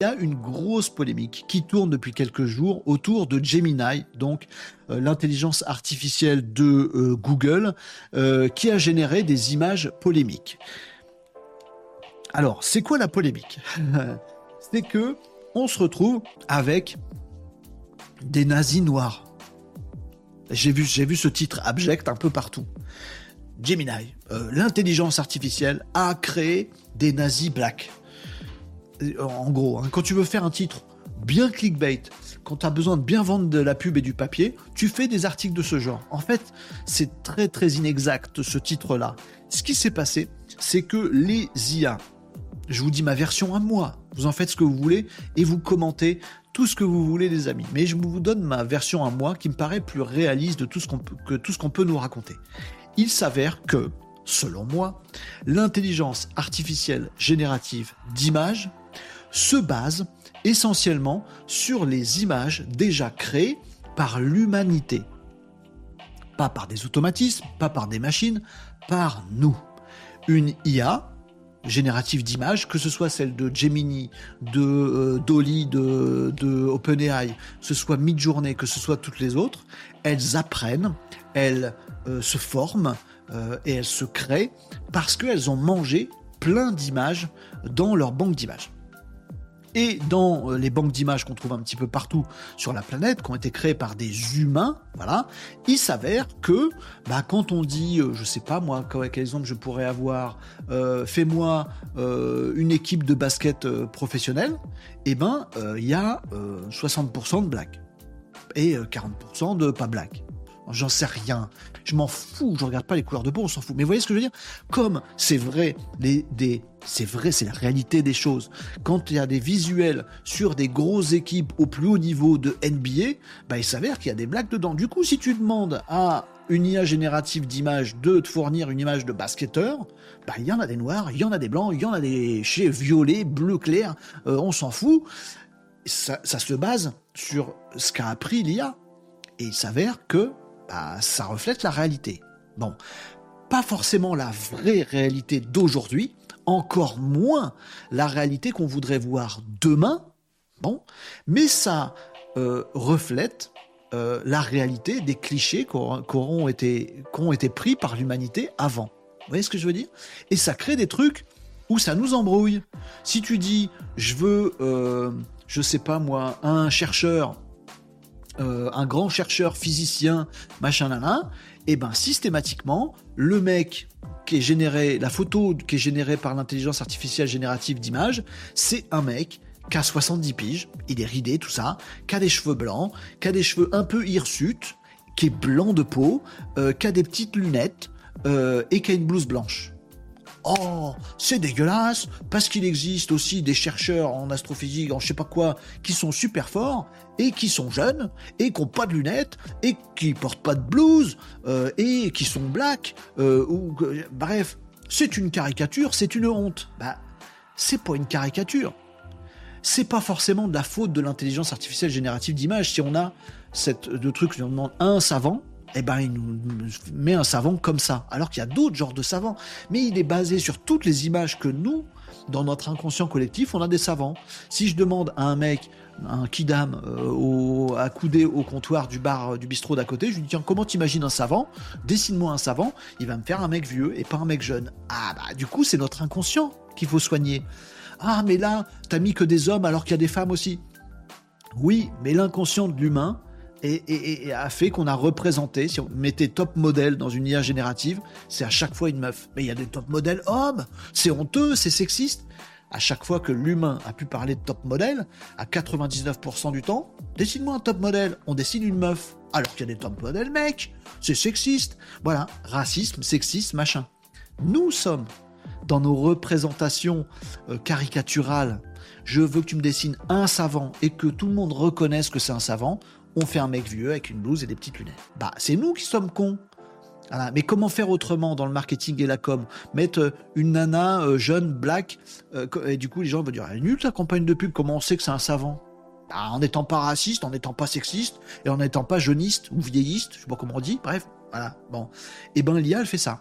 il y a une grosse polémique qui tourne depuis quelques jours autour de Gemini, donc euh, l'intelligence artificielle de euh, Google, euh, qui a généré des images polémiques. Alors, c'est quoi la polémique? C'est que on se retrouve avec des nazis noirs. J'ai vu, j'ai vu ce titre abject un peu partout. Gemini, l'intelligence artificielle a créé des nazis blacks. En gros, hein, quand tu veux faire un titre bien clickbait, quand tu as besoin de bien vendre de la pub et du papier, tu fais des articles de ce genre. En fait, c'est très très inexact ce titre-là. Ce qui s'est passé, c'est que les IA, je vous dis ma version à moi, vous en faites ce que vous voulez et vous commentez tout ce que vous voulez les amis. Mais je vous donne ma version à moi qui me paraît plus réaliste de tout ce qu'on peut, que tout ce qu'on peut nous raconter. Il s'avère que, selon moi, l'intelligence artificielle générative d'images se base essentiellement sur les images déjà créées par l'humanité. Pas par des automatismes, pas par des machines, par nous. Une IA générative d'images, que ce soit celle de Gemini, de euh, Dolly, de, OpenAI, que ce soit Midjourney, que ce soit toutes les autres, elles apprennent, elles euh, se forment euh, et elles se créent parce qu'elles ont mangé plein d'images dans leur banque d'images et dans euh, les banques d'images qu'on trouve un petit peu partout sur la planète, qui ont été créées par des humains, voilà, il s'avère que bah, quand on dit, euh, je sais pas moi, quel exemple je pourrais avoir, euh, fais-moi une équipe de basket professionnelle, eh ben il y a 60% de black et 40% de pas black. J'en sais rien. Je m'en fous. Je regarde pas les couleurs de peau, on s'en fout. Mais vous voyez ce que je veux dire? Comme c'est vrai, les, des, c'est vrai, c'est la réalité des choses. Quand il y a des visuels sur des grosses équipes au plus haut niveau de NBA, bah, il s'avère qu'il y a des blagues dedans. Du coup, si tu demandes à une IA générative d'images de te fournir une image de basketteur, bah, il y en a des noirs, il y en a des blancs, il y en a des chez violets, bleu clair, euh, on s'en fout. Ça, ça se base sur ce qu'a appris l'IA. Et il s'avère que bah, ça reflète la réalité. Bon, pas forcément la vraie réalité d'aujourd'hui, encore moins la réalité qu'on voudrait voir demain, bon, mais ça euh, reflète euh, la réalité des clichés qui auront été, été pris par l'humanité avant. Vous voyez ce que je veux dire? Et ça crée des trucs où ça nous embrouille. Si tu dis, je veux, euh, je sais pas moi, un chercheur euh, un grand chercheur physicien, machin là, et ben systématiquement, le mec qui est généré, la photo qui est générée par l'intelligence artificielle générative d'images, c'est un mec qui a 70 piges, il est ridé, tout ça, qui a des cheveux blancs, qui a des cheveux un peu hirsutes, qui est blanc de peau, euh, qui a des petites lunettes euh, et qui a une blouse blanche. Oh, c'est dégueulasse, parce qu'il existe aussi des chercheurs en astrophysique, en je sais pas quoi, qui sont super forts, et qui sont jeunes, et qui n'ont pas de lunettes, et qui portent pas de blouse, euh, et qui sont black, euh, ou bref, c'est une caricature, c'est une honte. Bah, c'est pas une caricature. C'est pas forcément de la faute de l'intelligence artificielle générative d'image si on a cette de truc, on demande un savant, eh ben, il nous met un savant comme ça. Alors qu'il y a d'autres genres de savants. Mais il est basé sur toutes les images que nous, dans notre inconscient collectif, on a des savants. Si je demande à un mec, un kidam, euh, accoudé au comptoir du bar, du bistrot d'à côté, je lui dis tiens, comment t'imagines un savant? Dessine-moi un savant. Il va me faire un mec vieux et pas un mec jeune. Ah bah, du coup, c'est notre inconscient qu'il faut soigner. Ah, mais là, t'as mis que des hommes alors qu'il y a des femmes aussi. Oui, mais l'inconscient de l'humain, et, a fait qu'on a représenté, si on mettait top modèle dans une IA générative, c'est à chaque fois une meuf. Mais il y a des top modèles hommes, c'est honteux, c'est sexiste. À chaque fois que l'humain a pu parler de top modèle, à 99% du temps, dessine-moi un top modèle, on dessine une meuf. Alors qu'il y a des top modèles mecs, c'est sexiste. Voilà, racisme, sexisme, machin. Nous sommes dans nos représentations euh, caricaturales je veux que tu me dessines un savant et que tout le monde reconnaisse que c'est un savant, on fait un mec vieux avec une blouse et des petites lunettes. Bah, c'est nous qui sommes cons. Mais comment faire autrement dans le marketing et la com? Mettre euh, une nana euh, jeune, black, euh, et du coup les gens vont dire, est nulle ta campagne de pub, comment on sait que c'est un savant? Bah, En n'étant pas raciste, en n'étant pas sexiste, et en n'étant pas jeuniste ou vieilliste, je sais pas comment on dit, bref, voilà, bon. Et eh ben l'IA, elle fait ça.